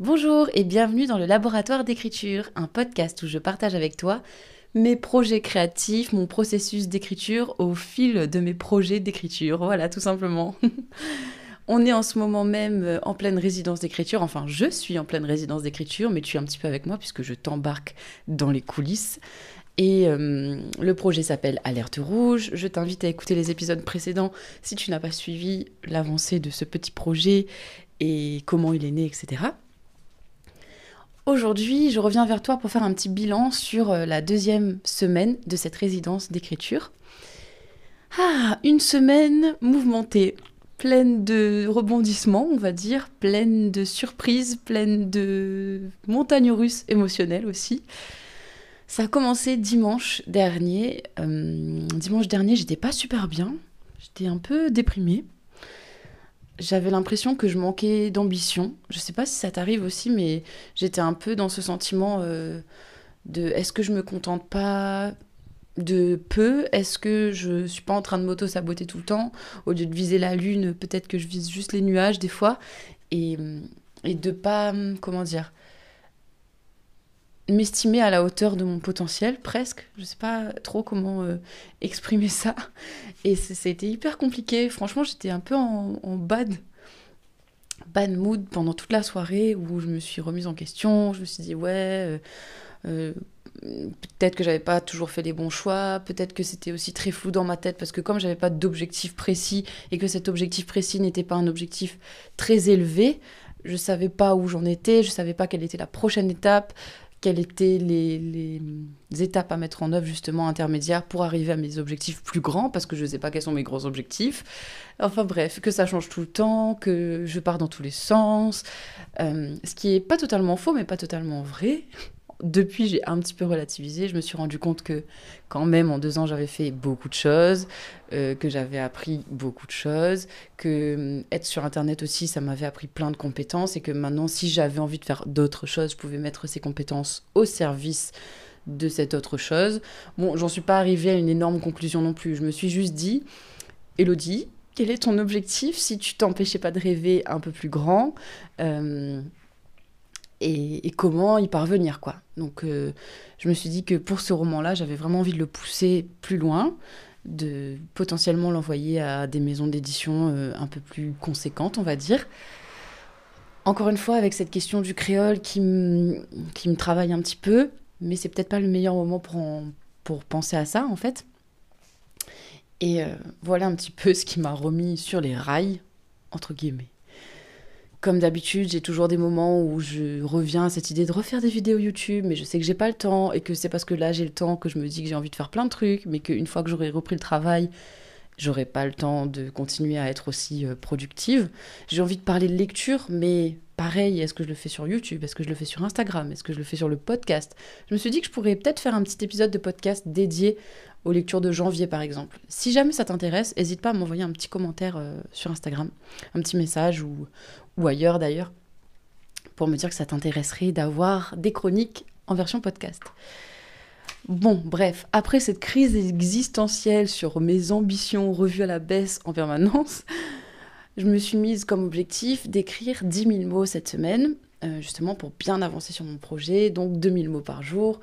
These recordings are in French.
Bonjour et bienvenue dans le laboratoire d'écriture, un podcast où je partage avec toi mes projets créatifs, mon processus d'écriture au fil de mes projets d'écriture. Voilà, tout simplement. On est en ce moment même euh, en pleine résidence d'écriture, enfin je suis en pleine résidence d'écriture, mais tu es un petit peu avec moi puisque je t'embarque dans les coulisses. Et euh, le projet s'appelle Alerte Rouge. Je t'invite à écouter les épisodes précédents si tu n'as pas suivi l'avancée de ce petit projet et comment il est né, etc. Aujourd'hui, je reviens vers toi pour faire un petit bilan sur euh, la deuxième semaine de cette résidence d'écriture. Ah, une semaine mouvementée, pleine de rebondissements, on va dire, pleine de surprises, pleine de montagnes russes émotionnelles aussi. Ça a commencé dimanche dernier. Euh, dimanche dernier, j'étais pas super bien. J'étais un peu déprimée. J'avais l'impression que je manquais d'ambition. Je sais pas si ça t'arrive aussi, mais j'étais un peu dans ce sentiment euh, de est-ce que je me contente pas de peu? Est-ce que je suis pas en train de m'auto-saboter tout le temps? Au lieu de viser la lune, peut-être que je vise juste les nuages des fois. Et de pas, comment dire, m'estimer à la hauteur de mon potentiel, presque. Je sais pas trop comment euh, exprimer ça. Et c'était hyper compliqué. Franchement, j'étais un peu en, bad, bad mood pendant toute la soirée où je me suis remise en question. Je me suis dit, ouais, euh, euh, peut-être que j'avais pas toujours fait les bons choix. Peut-être que c'était aussi très flou dans ma tête parce que comme j'avais pas d'objectif précis et que cet objectif précis n'était pas un objectif très élevé, je savais pas où j'en étais, je savais pas quelle était la prochaine étape, quelles étaient les, étapes à mettre en œuvre justement intermédiaires pour arriver à mes objectifs plus grands, parce que je ne sais pas quels sont mes gros objectifs. Enfin bref, que ça change tout le temps, que je pars dans tous les sens, euh, ce qui est pas totalement faux, mais pas totalement vrai depuis, j'ai un petit peu relativisé. Je me suis rendu compte que, quand même, en deux ans, j'avais fait beaucoup de choses, euh, que j'avais appris beaucoup de choses, que euh, être sur Internet aussi, ça m'avait appris plein de compétences, et que maintenant, si j'avais envie de faire d'autres choses, je pouvais mettre ces compétences au service de cette autre chose. Bon, j'en suis pas arrivée à une énorme conclusion non plus. Je me suis juste dit, Elodie, quel est ton objectif si tu t'empêchais pas de rêver un peu plus grand euh, et, comment y parvenir quoi. Donc euh, je me suis dit que pour ce roman-là, j'avais vraiment envie de le pousser plus loin, de potentiellement l'envoyer à des maisons d'édition euh, un peu plus conséquentes, on va dire. Encore une fois, avec cette question du créole qui, qui me travaille un petit peu, mais c'est peut-être pas le meilleur moment pour, pour penser à ça en fait. Et euh, voilà un petit peu ce qui m'a remis sur les rails, entre guillemets. Comme d'habitude, j'ai toujours des moments où je reviens à cette idée de refaire des vidéos YouTube, mais je sais que j'ai pas le temps et que c'est parce que là j'ai le temps que je me dis que j'ai envie de faire plein de trucs, mais qu'une fois que j'aurai repris le travail, j'aurai pas le temps de continuer à être aussi euh, productive. J'ai envie de parler de lecture, mais pareil, est-ce que je le fais sur YouTube? Est-ce que je le fais sur Instagram? Est-ce que je le fais sur le podcast? Je me suis dit que je pourrais peut-être faire un petit épisode de podcast dédié aux lectures de janvier par exemple. Si jamais ça t'intéresse, n'hésite pas à m'envoyer un petit commentaire euh, sur Instagram, un petit message ou, ailleurs d'ailleurs, pour me dire que ça t'intéresserait d'avoir des chroniques en version podcast. Bon, bref, après cette crise existentielle sur mes ambitions revues à la baisse en permanence, je me suis mise comme objectif d'écrire 10 000 mots cette semaine, euh, justement pour bien avancer sur mon projet, donc 2000 mots par jour,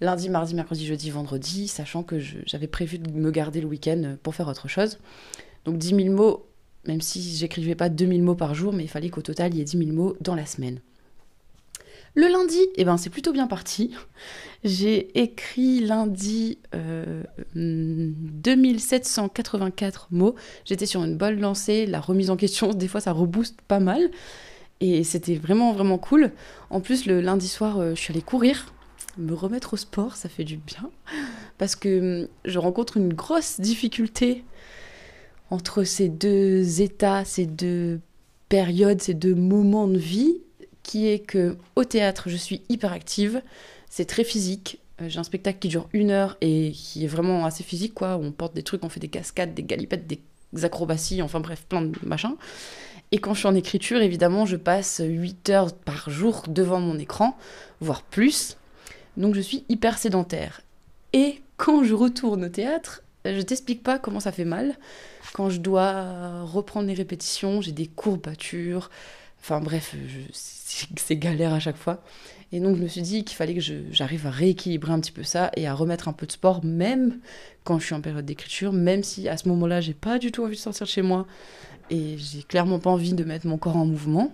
lundi, mardi, mercredi, jeudi, vendredi, sachant que j'avais prévu de me garder le week-end pour faire autre chose. Donc 10 000 mots même si j'écrivais pas 2000 mots par jour, mais il fallait qu'au total il y ait 10 000 mots dans la semaine. Le lundi, eh ben, c'est plutôt bien parti. J'ai écrit lundi 2784 euh, mots. J'étais sur une bonne lancée. La remise en question, des fois, ça rebooste pas mal. Et c'était vraiment, vraiment cool. En plus, le lundi soir, euh, je suis allée courir. Me remettre au sport, ça fait du bien. Parce que hum, je rencontre une grosse difficulté entre ces deux états, ces deux périodes, ces deux moments de vie, qui est que au théâtre, je suis hyper active, c'est très physique. Euh, j'ai un spectacle qui dure une heure et qui est vraiment assez physique, quoi. On porte des trucs, on fait des cascades, des galipettes, des acrobaties, enfin bref, plein de machins. Et quand je suis en écriture, évidemment, je passe 8 heures par jour devant mon écran, voire plus. Donc je suis hyper sédentaire. Et quand je retourne au théâtre, je t'explique pas comment ça fait mal. Quand je dois reprendre les répétitions, j'ai des courbatures. Enfin bref, c'est galère à chaque fois. Et donc je me suis dit qu'il fallait que j'arrive à rééquilibrer un petit peu ça et à remettre un peu de sport, même quand je suis en période d'écriture, même si à ce moment-là, j'ai pas du tout envie de sortir de chez moi et j'ai clairement pas envie de mettre mon corps en mouvement,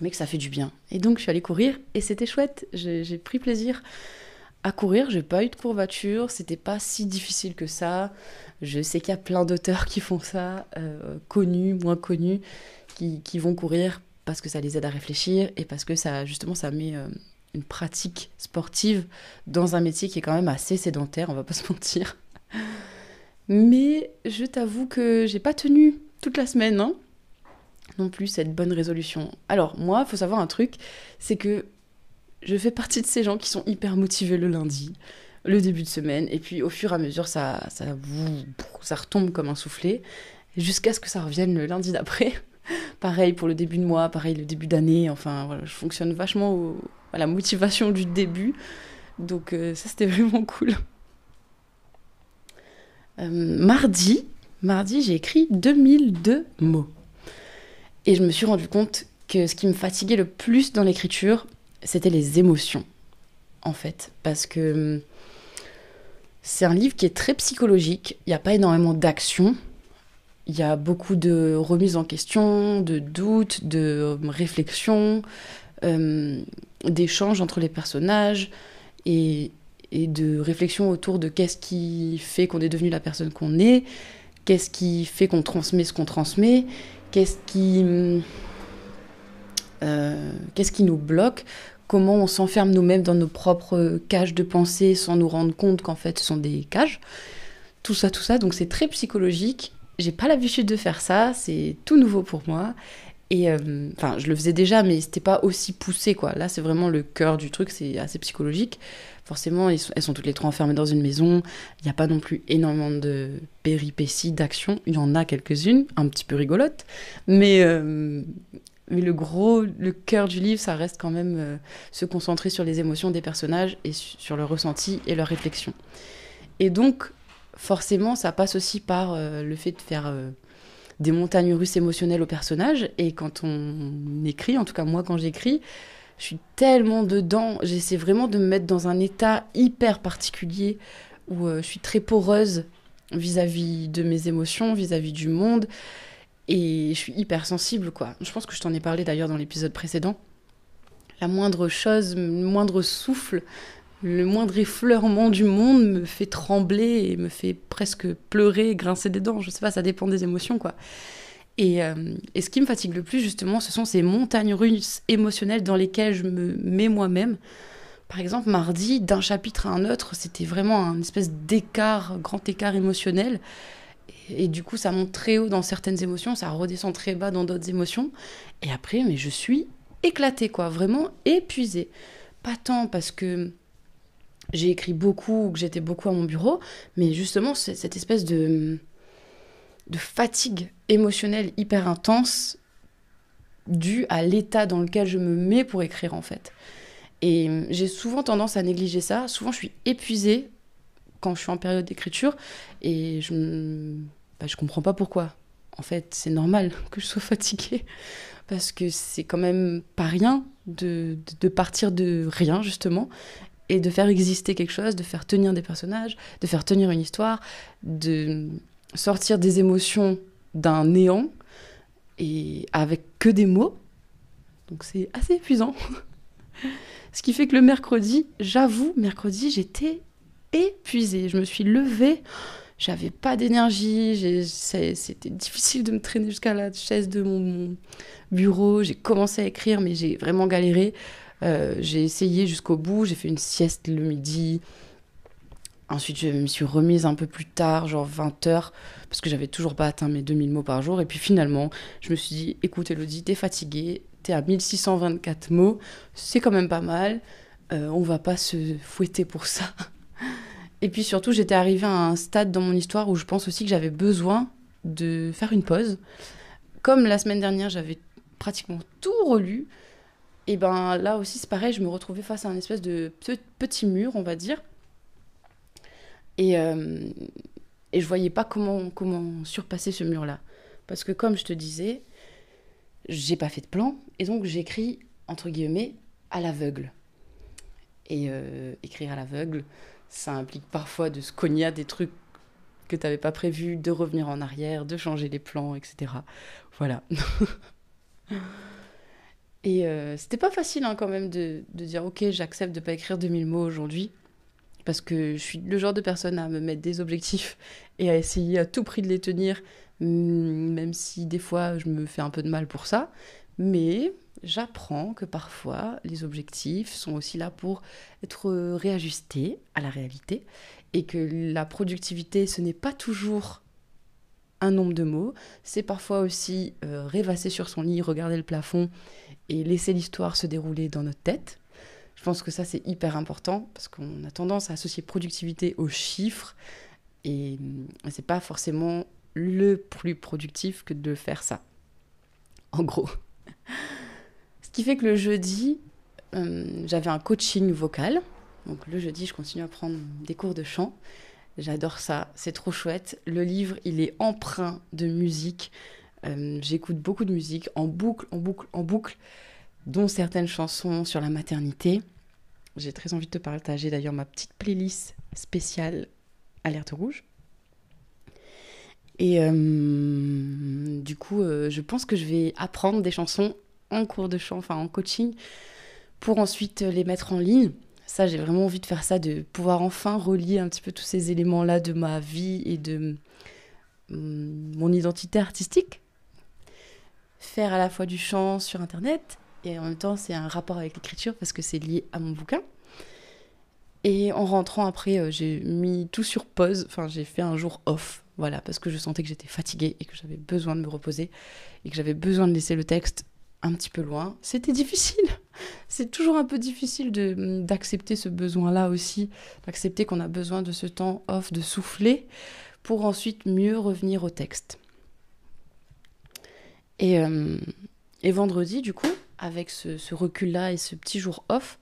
mais que ça fait du bien. Et donc je suis allée courir et c'était chouette, j'ai pris plaisir à courir, j'ai pas eu de courbature, c'était pas si difficile que ça. Je sais qu'il y a plein d'auteurs qui font ça, euh, connus, moins connus, qui, qui, vont courir parce que ça les aide à réfléchir et parce que ça justement ça met euh, une pratique sportive dans un métier qui est quand même assez sédentaire, on va pas se mentir. Mais je t'avoue que j'ai pas tenu toute la semaine hein, non plus cette bonne résolution. Alors moi, il faut savoir un truc, c'est que je fais partie de ces gens qui sont hyper motivés le lundi, le début de semaine, et puis au fur et à mesure, ça, ça, ça retombe comme un soufflet, jusqu'à ce que ça revienne le lundi d'après. pareil pour le début de mois, pareil le début d'année, enfin voilà, je fonctionne vachement à la motivation du début. Donc euh, ça c'était vraiment cool. Euh, mardi, mardi j'ai écrit 2002 mots. Et je me suis rendu compte que ce qui me fatiguait le plus dans l'écriture, c'était les émotions, en fait. Parce que hum, c'est un livre qui est très psychologique, il n'y a pas énormément d'action, il y a beaucoup de remises en question, de doutes, de hum, réflexions, hum, d'échanges entre les personnages et, et de réflexions autour de qu'est-ce qui fait qu'on est devenu la personne qu'on est, qu'est-ce qui fait qu'on transmet ce qu'on transmet, qu'est-ce qui, euh, qu'est-ce qui nous bloque, comment on s'enferme nous-mêmes dans nos propres cages de pensée sans nous rendre compte qu'en fait ce sont des cages? Tout ça, tout ça, donc c'est très psychologique. J'ai pas l'habitude de faire ça, c'est tout nouveau pour moi. Et euh, enfin, je le faisais déjà, mais c'était pas aussi poussé, quoi. Là, c'est vraiment le cœur du truc, c'est assez psychologique. Forcément, elles sont toutes les trois enfermées dans une maison. Il n'y a pas non plus énormément de péripéties, d'actions. Il y en a quelques-unes, un petit peu rigolotes. Mais, euh, mais le gros, le cœur du livre, ça reste quand même euh, se concentrer sur les émotions des personnages et sur leurs ressentis et leurs réflexions. Et donc, forcément, ça passe aussi par euh, le fait de faire des montagnes russes émotionnelles aux personnages. Et quand on écrit, en tout cas moi quand j'écris, je suis tellement dedans, j'essaie vraiment de me mettre dans un état hyper particulier où je suis très poreuse vis-à-vis de mes émotions, vis-à-vis -vis du monde. Et je suis hyper sensible, quoi. Je pense que je t'en ai parlé d'ailleurs dans l'épisode précédent. La moindre chose, le moindre souffle, le moindre effleurement du monde me fait trembler et me fait presque pleurer, grincer des dents. Je sais pas, ça dépend des émotions, quoi. Et, euh, et, ce qui me fatigue le plus, justement, ce sont ces montagnes russes émotionnelles dans lesquelles je me mets moi-même. Par exemple, mardi, d'un chapitre à un autre, c'était vraiment un espèce d'écart, grand écart émotionnel. Et du coup, ça monte très haut dans certaines émotions, ça redescend très bas dans d'autres émotions. Et après, mais je suis éclatée, quoi, vraiment épuisée. Pas tant parce que j'ai écrit beaucoup ou que j'étais beaucoup à mon bureau, mais justement, cette espèce de, de fatigue émotionnelle hyper intense due à l'état dans lequel je me mets pour écrire, en fait. Et j'ai souvent tendance à négliger ça. Souvent, je suis épuisée quand je suis en période d'écriture et je bah, je comprends pas pourquoi. En fait, c'est normal que je sois fatiguée parce que c'est quand même pas rien de, de, partir de rien, justement, et de faire exister quelque chose, de faire tenir des personnages, de faire tenir une histoire, de sortir des émotions d'un néant et avec que des mots. Donc c'est assez épuisant. Ce qui fait que le mercredi, j'avoue, mercredi, j'étais épuisée. Je me suis levée j'avais pas d'énergie, c'était difficile de me traîner jusqu'à la chaise de mon, bureau. J'ai commencé à écrire, mais j'ai vraiment galéré. Euh, j'ai essayé jusqu'au bout, j'ai fait une sieste le midi. Ensuite, je me suis remise un peu plus tard, genre 20 heures, parce que j'avais toujours pas atteint mes 2000 mots par jour. Et puis finalement, je me suis dit, écoute Elodie, t'es fatiguée, t'es à 1624 mots, c'est quand même pas mal. Euh, on va pas se fouetter pour ça. Et puis surtout, j'étais arrivée à un stade dans mon histoire où je pense aussi que j'avais besoin de faire une pause. Comme la semaine dernière, j'avais pratiquement tout relu. Et ben là aussi, c'est pareil, je me retrouvais face à un espèce de petit mur, on va dire. Et, euh, et je voyais pas comment, surpasser ce mur-là. Parce que comme je te disais, j'ai pas fait de plan. Et donc j'écris entre guillemets, à l'aveugle. Et écrire à l'aveugle, ça implique parfois de se cogner à des trucs que tu n'avais pas prévu, de revenir en arrière, de changer les plans, etc. Voilà. Et euh, c'était pas facile hein, quand même de, de dire ok j'accepte de pas écrire 2000 mots aujourd'hui parce que je suis le genre de personne à me mettre des objectifs et à essayer à tout prix de les tenir même si des fois je me fais un peu de mal pour ça mais j'apprends que parfois les objectifs sont aussi là pour être réajustés à la réalité et que la productivité ce n'est pas toujours un nombre de mots, c'est parfois aussi euh, rêvasser sur son lit, regarder le plafond et laisser l'histoire se dérouler dans notre tête. Je pense que ça, c'est hyper important parce qu'on a tendance à associer productivité aux chiffres et euh, c'est pas forcément le plus productif que de faire ça. En gros. Ce qui fait que le jeudi, euh, j'avais un coaching vocal. Donc le jeudi, je continue à prendre des cours de chant. J'adore ça, c'est trop chouette. Le livre, il est empreint de musique. Euh, j'écoute beaucoup de musique en boucle, en boucle, en boucle, dont certaines chansons sur la maternité. J'ai très envie de te partager d'ailleurs ma petite playlist spéciale Alerte Rouge. Et euh, du coup, euh, je pense que je vais apprendre des chansons en cours de chant, enfin en coaching, pour ensuite les mettre en ligne. Ça, j'ai vraiment envie de faire ça, de pouvoir enfin relier un petit peu tous ces éléments-là de ma vie et de mm, mon identité artistique faire à la fois du chant sur Internet et en même temps c'est un rapport avec l'écriture parce que c'est lié à mon bouquin. Et en rentrant après, euh, j'ai mis tout sur pause, enfin j'ai fait un jour off, voilà, parce que je sentais que j'étais fatiguée et que j'avais besoin de me reposer et que j'avais besoin de laisser le texte un petit peu loin. C'était difficile, c'est toujours un peu difficile d'accepter ce besoin-là aussi, d'accepter qu'on a besoin de ce temps off, de souffler, pour ensuite mieux revenir au texte. Euh, et, vendredi, du coup, avec ce, recul-là et ce petit jour off,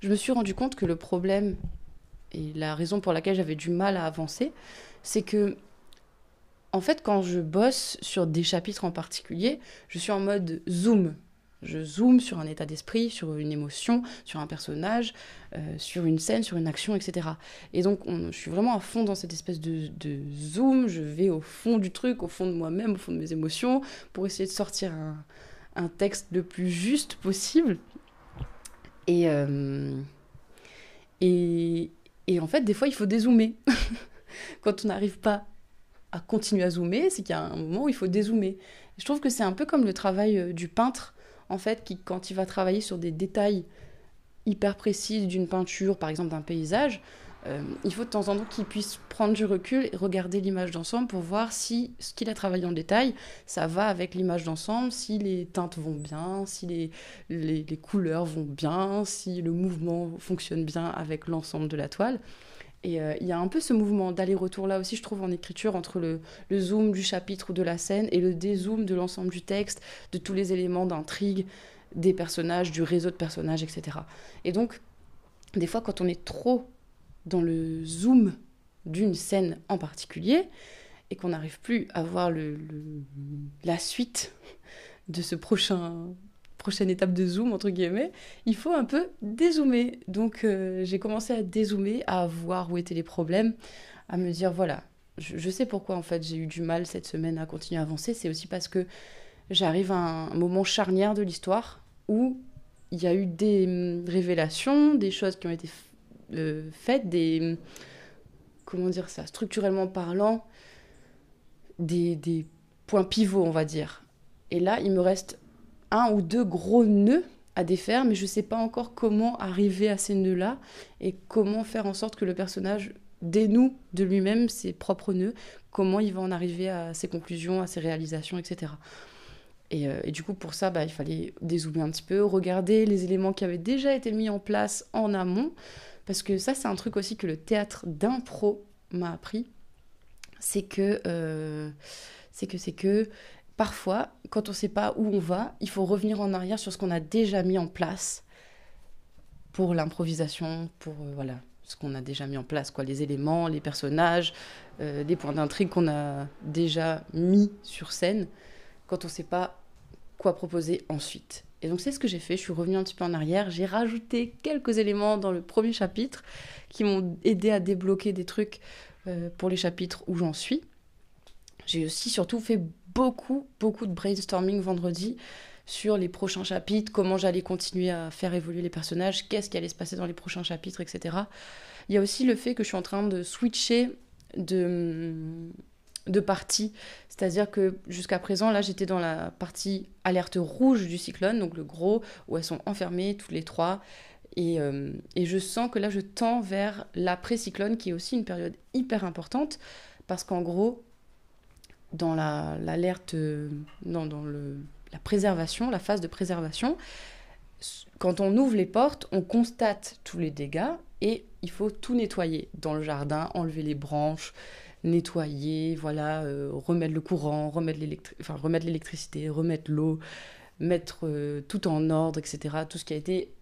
je me suis rendu compte que le problème et la raison pour laquelle j'avais du mal à avancer, c'est que, en fait, quand je bosse sur des chapitres en particulier, je suis en mode zoom. Je zoome sur un état d'esprit, sur une émotion, sur un personnage, euh, sur une scène, sur une action, etc. Et donc, je suis vraiment à fond dans cette espèce de, zoom. Je vais au fond du truc, au fond de moi-même, au fond de mes émotions, pour essayer de sortir un, texte le plus juste possible. Et, euh, et, et en fait, des fois, il faut dézoomer. Quand on n'arrive pas à continuer à zoomer, c'est qu'il y a un moment où il faut dézoomer. Je trouve que c'est un peu comme le travail euh, du peintre en fait, qui, quand il va travailler sur des détails hyper précis d'une peinture, par exemple d'un paysage, euh, il faut de temps en temps qu'il puisse prendre du recul et regarder l'image d'ensemble pour voir si ce qu'il a travaillé en détail, ça va avec l'image d'ensemble, si les teintes vont bien, si les, les, couleurs vont bien, si le mouvement fonctionne bien avec l'ensemble de la toile. Et euh, il y a un peu ce mouvement d'aller-retour là aussi, je trouve, en écriture, entre le, zoom du chapitre ou de la scène et le dézoom de l'ensemble du texte, de tous les éléments d'intrigue, des personnages, du réseau de personnages, etc. Et donc, des fois, quand on est trop dans le zoom d'une scène en particulier, et qu'on n'arrive plus à voir la suite de ce prochain prochaine étape de zoom, entre guillemets, il faut un peu dézoomer. Donc euh, j'ai commencé à dézoomer, à voir où étaient les problèmes, à me dire, voilà, je, sais pourquoi en fait j'ai eu du mal cette semaine à continuer à avancer. C'est aussi parce que j'arrive à un, moment charnière de l'histoire où il y a eu des hum, révélations, des choses qui ont été euh, faites, des... Comment dire ça Structurellement parlant, des, points pivots, on va dire. Et là, il me reste un ou deux gros nœuds à défaire, mais je ne sais pas encore comment arriver à ces nœuds-là et comment faire en sorte que le personnage dénoue de lui-même ses propres nœuds, comment il va en arriver à ses conclusions, à ses réalisations, etc. Euh, et, du coup, pour ça, bah, il fallait dézoomer un petit peu, regarder les éléments qui avaient déjà été mis en place en amont, parce que ça, c'est un truc aussi que le théâtre d'impro m'a appris, c'est que, euh, c'est que, c'est que parfois, quand on ne sait pas où on va, il faut revenir en arrière sur ce qu'on a déjà mis en place pour l'improvisation, pour euh, voilà ce qu'on a déjà mis en place, quoi, les éléments, les personnages, euh, les points d'intrigue qu'on a déjà mis sur scène, quand on ne sait pas quoi proposer ensuite. Et donc c'est ce que j'ai fait, je suis revenue un petit peu en arrière, j'ai rajouté quelques éléments dans le premier chapitre qui m'ont aidé à débloquer des trucs euh, pour les chapitres où j'en suis. J'ai aussi surtout fait beaucoup, beaucoup de brainstorming vendredi sur les prochains chapitres, comment j'allais continuer à faire évoluer les personnages, qu'est-ce qui allait se passer dans les prochains chapitres, etc. Il y a aussi le fait que je suis en train de switcher de, de partie. C'est-à-dire que jusqu'à présent, là, j'étais dans la partie alerte rouge du cyclone, donc le gros, où elles sont enfermées toutes les trois. Et, euh, je sens que là, je tends vers l'après-cyclone, qui est aussi une période hyper importante, parce qu'en gros, dans l'alerte, euh, la préservation, la phase de préservation, quand on ouvre les portes, on constate tous les dégâts et il faut tout nettoyer dans le jardin, enlever les branches, nettoyer, voilà, euh, remettre le courant, remettre l'électricité, remettre l'eau, mettre euh, tout en ordre, etc. Tout ce qui a été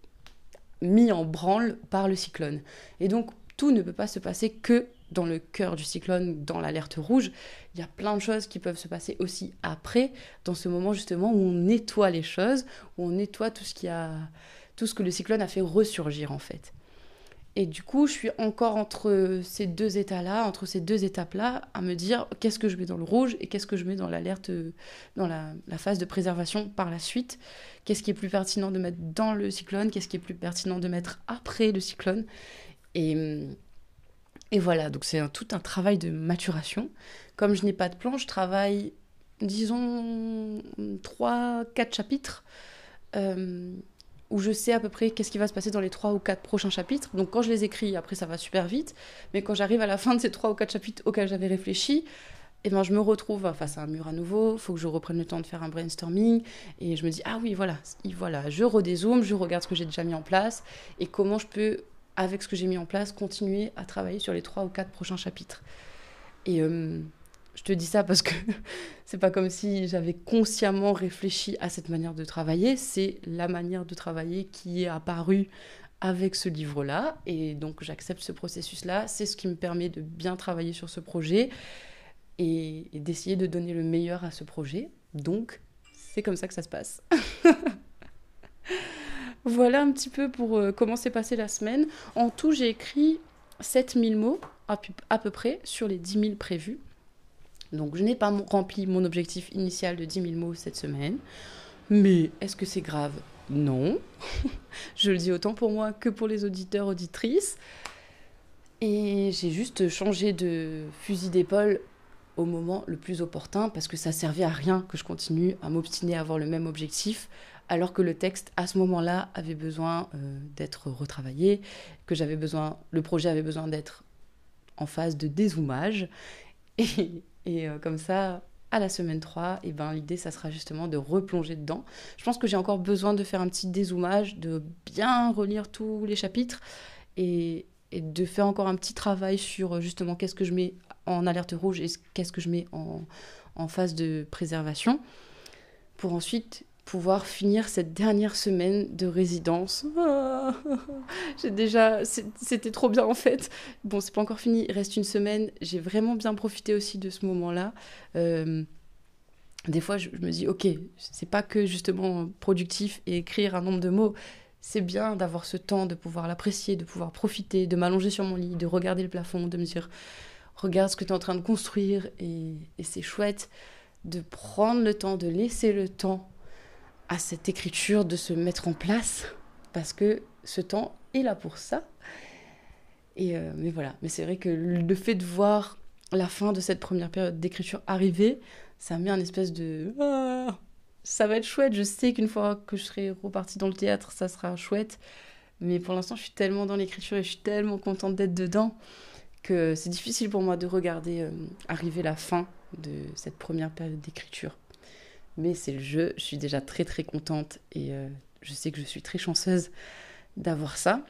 mis en branle par le cyclone. Et donc, tout ne peut pas se passer que dans le cœur du cyclone, dans l'alerte rouge. Il y a plein de choses qui peuvent se passer aussi après, dans ce moment justement où on nettoie les choses, où on nettoie tout ce a, tout ce que le cyclone a fait ressurgir en fait. Et du coup, je suis encore entre ces deux états-là, entre ces deux étapes-là, à me dire qu'est-ce que je mets dans le rouge et qu'est-ce que je mets dans l'alerte, dans la, phase de préservation par la suite. Qu'est-ce qui est plus pertinent de mettre dans le cyclone, qu'est-ce qui est plus pertinent de mettre après le cyclone? Et, voilà, donc c'est tout un travail de maturation. Comme je n'ai pas de plan, je travaille, disons, 3-4 chapitres. Euh, où je sais à peu près qu'est-ce qui va se passer dans les trois ou quatre prochains chapitres. Donc quand je les écris, après ça va super vite. Mais quand j'arrive à la fin de ces trois ou quatre chapitres auxquels j'avais réfléchi, eh ben, je me retrouve face à un mur à nouveau, il faut que je reprenne le temps de faire un brainstorming, et je me dis, ah oui, voilà, voilà je redézoome, je regarde ce que j'ai déjà mis en place, et comment je peux, avec ce que j'ai mis en place, continuer à travailler sur les trois ou quatre prochains chapitres. Et euh, je te dis ça parce que c'est pas comme si j'avais consciemment réfléchi à cette manière de travailler, c'est la manière de travailler qui est apparue avec ce livre-là. Et donc j'accepte ce processus-là. C'est ce qui me permet de bien travailler sur ce projet et, d'essayer de donner le meilleur à ce projet. Donc c'est comme ça que ça se passe. voilà un petit peu pour euh, comment s'est passée la semaine. En tout, j'ai écrit 7000 mots à peu près sur les 10 000 prévus. Donc je n'ai pas rempli mon objectif initial de 10 000 mots cette semaine. Mais est-ce que c'est grave? Non. je le dis autant pour moi que pour les auditeurs, auditrices. Et j'ai juste changé de fusil d'épaule au moment le plus opportun parce que ça servait à rien que je continue à m'obstiner à avoir le même objectif alors que le texte à ce moment-là avait besoin euh, d'être retravaillé, que j'avais besoin, le projet avait besoin d'être en phase de dézoomage. Et, et euh, comme ça, à la semaine 3, et eh ben, l'idée, ça sera justement de replonger dedans. Je pense que j'ai encore besoin de faire un petit dézoomage, de bien relire tous les chapitres et, de faire encore un petit travail sur euh, justement qu'est-ce que je mets en alerte rouge et qu'est-ce que je mets en phase de préservation pour ensuite pouvoir finir cette dernière semaine de résidence. Ah, j'ai déjà, c'était trop bien en fait. Bon, c'est pas encore fini, il reste une semaine. J'ai vraiment bien profité aussi de ce moment-là. Euh, des fois, je, me dis, ok, c'est pas que justement productif et écrire un nombre de mots. C'est bien d'avoir ce temps, de pouvoir l'apprécier, de pouvoir profiter, de m'allonger sur mon lit, de regarder le plafond, de me dire, regarde ce que tu es en train de construire et, et c'est chouette de prendre le temps, de laisser le temps à cette écriture de se mettre en place parce que ce temps est là pour ça. Et euh, mais voilà, mais c'est vrai que le fait de voir la fin de cette première période d'écriture arriver, ça met un espèce de ah, ça va être chouette. Je sais qu'une fois que je serai repartie dans le théâtre, ça sera chouette. Mais pour l'instant, je suis tellement dans l'écriture et je suis tellement contente d'être dedans que c'est difficile pour moi de regarder euh, arriver la fin de cette première période d'écriture mais c'est le jeu. Je suis déjà très très contente et euh, je sais que je suis très chanceuse d'avoir ça.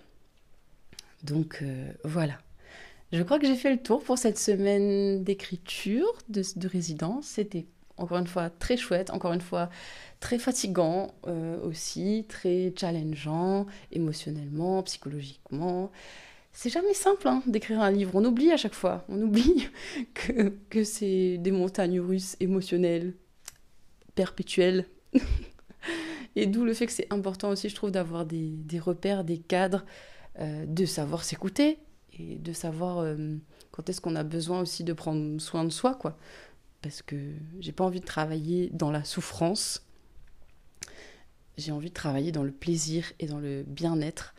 Donc euh, voilà. Je crois que j'ai fait le tour pour cette semaine d'écriture, de, résidence. C'était encore une fois très chouette, encore une fois très fatigant euh, aussi, très challengeant émotionnellement, psychologiquement. C'est jamais simple hein, d'écrire un livre. On oublie à chaque fois. On oublie que, que c'est des montagnes russes émotionnelles perpétuelle. Et d'où le fait que c'est important aussi, je trouve, d'avoir des, repères, des cadres, euh, de savoir s'écouter et de savoir euh, quand est-ce qu'on a besoin aussi de prendre soin de soi, quoi. Parce que j'ai pas envie de travailler dans la souffrance. J'ai envie de travailler dans le plaisir et dans le bien-être.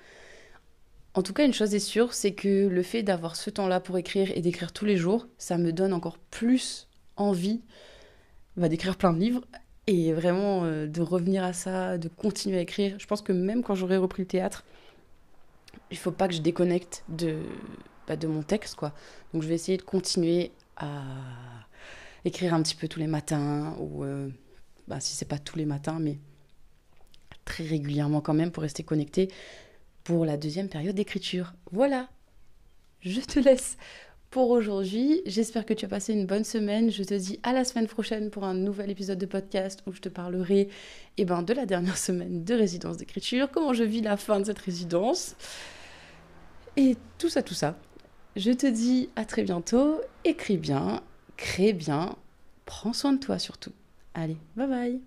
En tout cas, une chose est sûre, c'est que le fait d'avoir ce temps-là pour écrire et d'écrire tous les jours, ça me donne encore plus envie bah, d'écrire plein de livres et vraiment euh, de revenir à ça, de continuer à écrire. Je pense que même quand j'aurai repris le théâtre, il faut pas que je déconnecte de, bah, de mon texte, quoi. Donc je vais essayer de continuer à écrire un petit peu tous les matins, ou euh, bah, si c'est pas tous les matins, mais très régulièrement quand même pour rester connecté pour la deuxième période d'écriture. Voilà, je te laisse pour aujourd'hui. J'espère que tu as passé une bonne semaine. Je te dis à la semaine prochaine pour un nouvel épisode de podcast où je te parlerai eh ben, de la dernière semaine de résidence d'écriture, comment je vis la fin de cette résidence. Et tout ça, tout ça. Je te dis à très bientôt. Écris bien, crée bien, prends soin de toi surtout. Allez, bye bye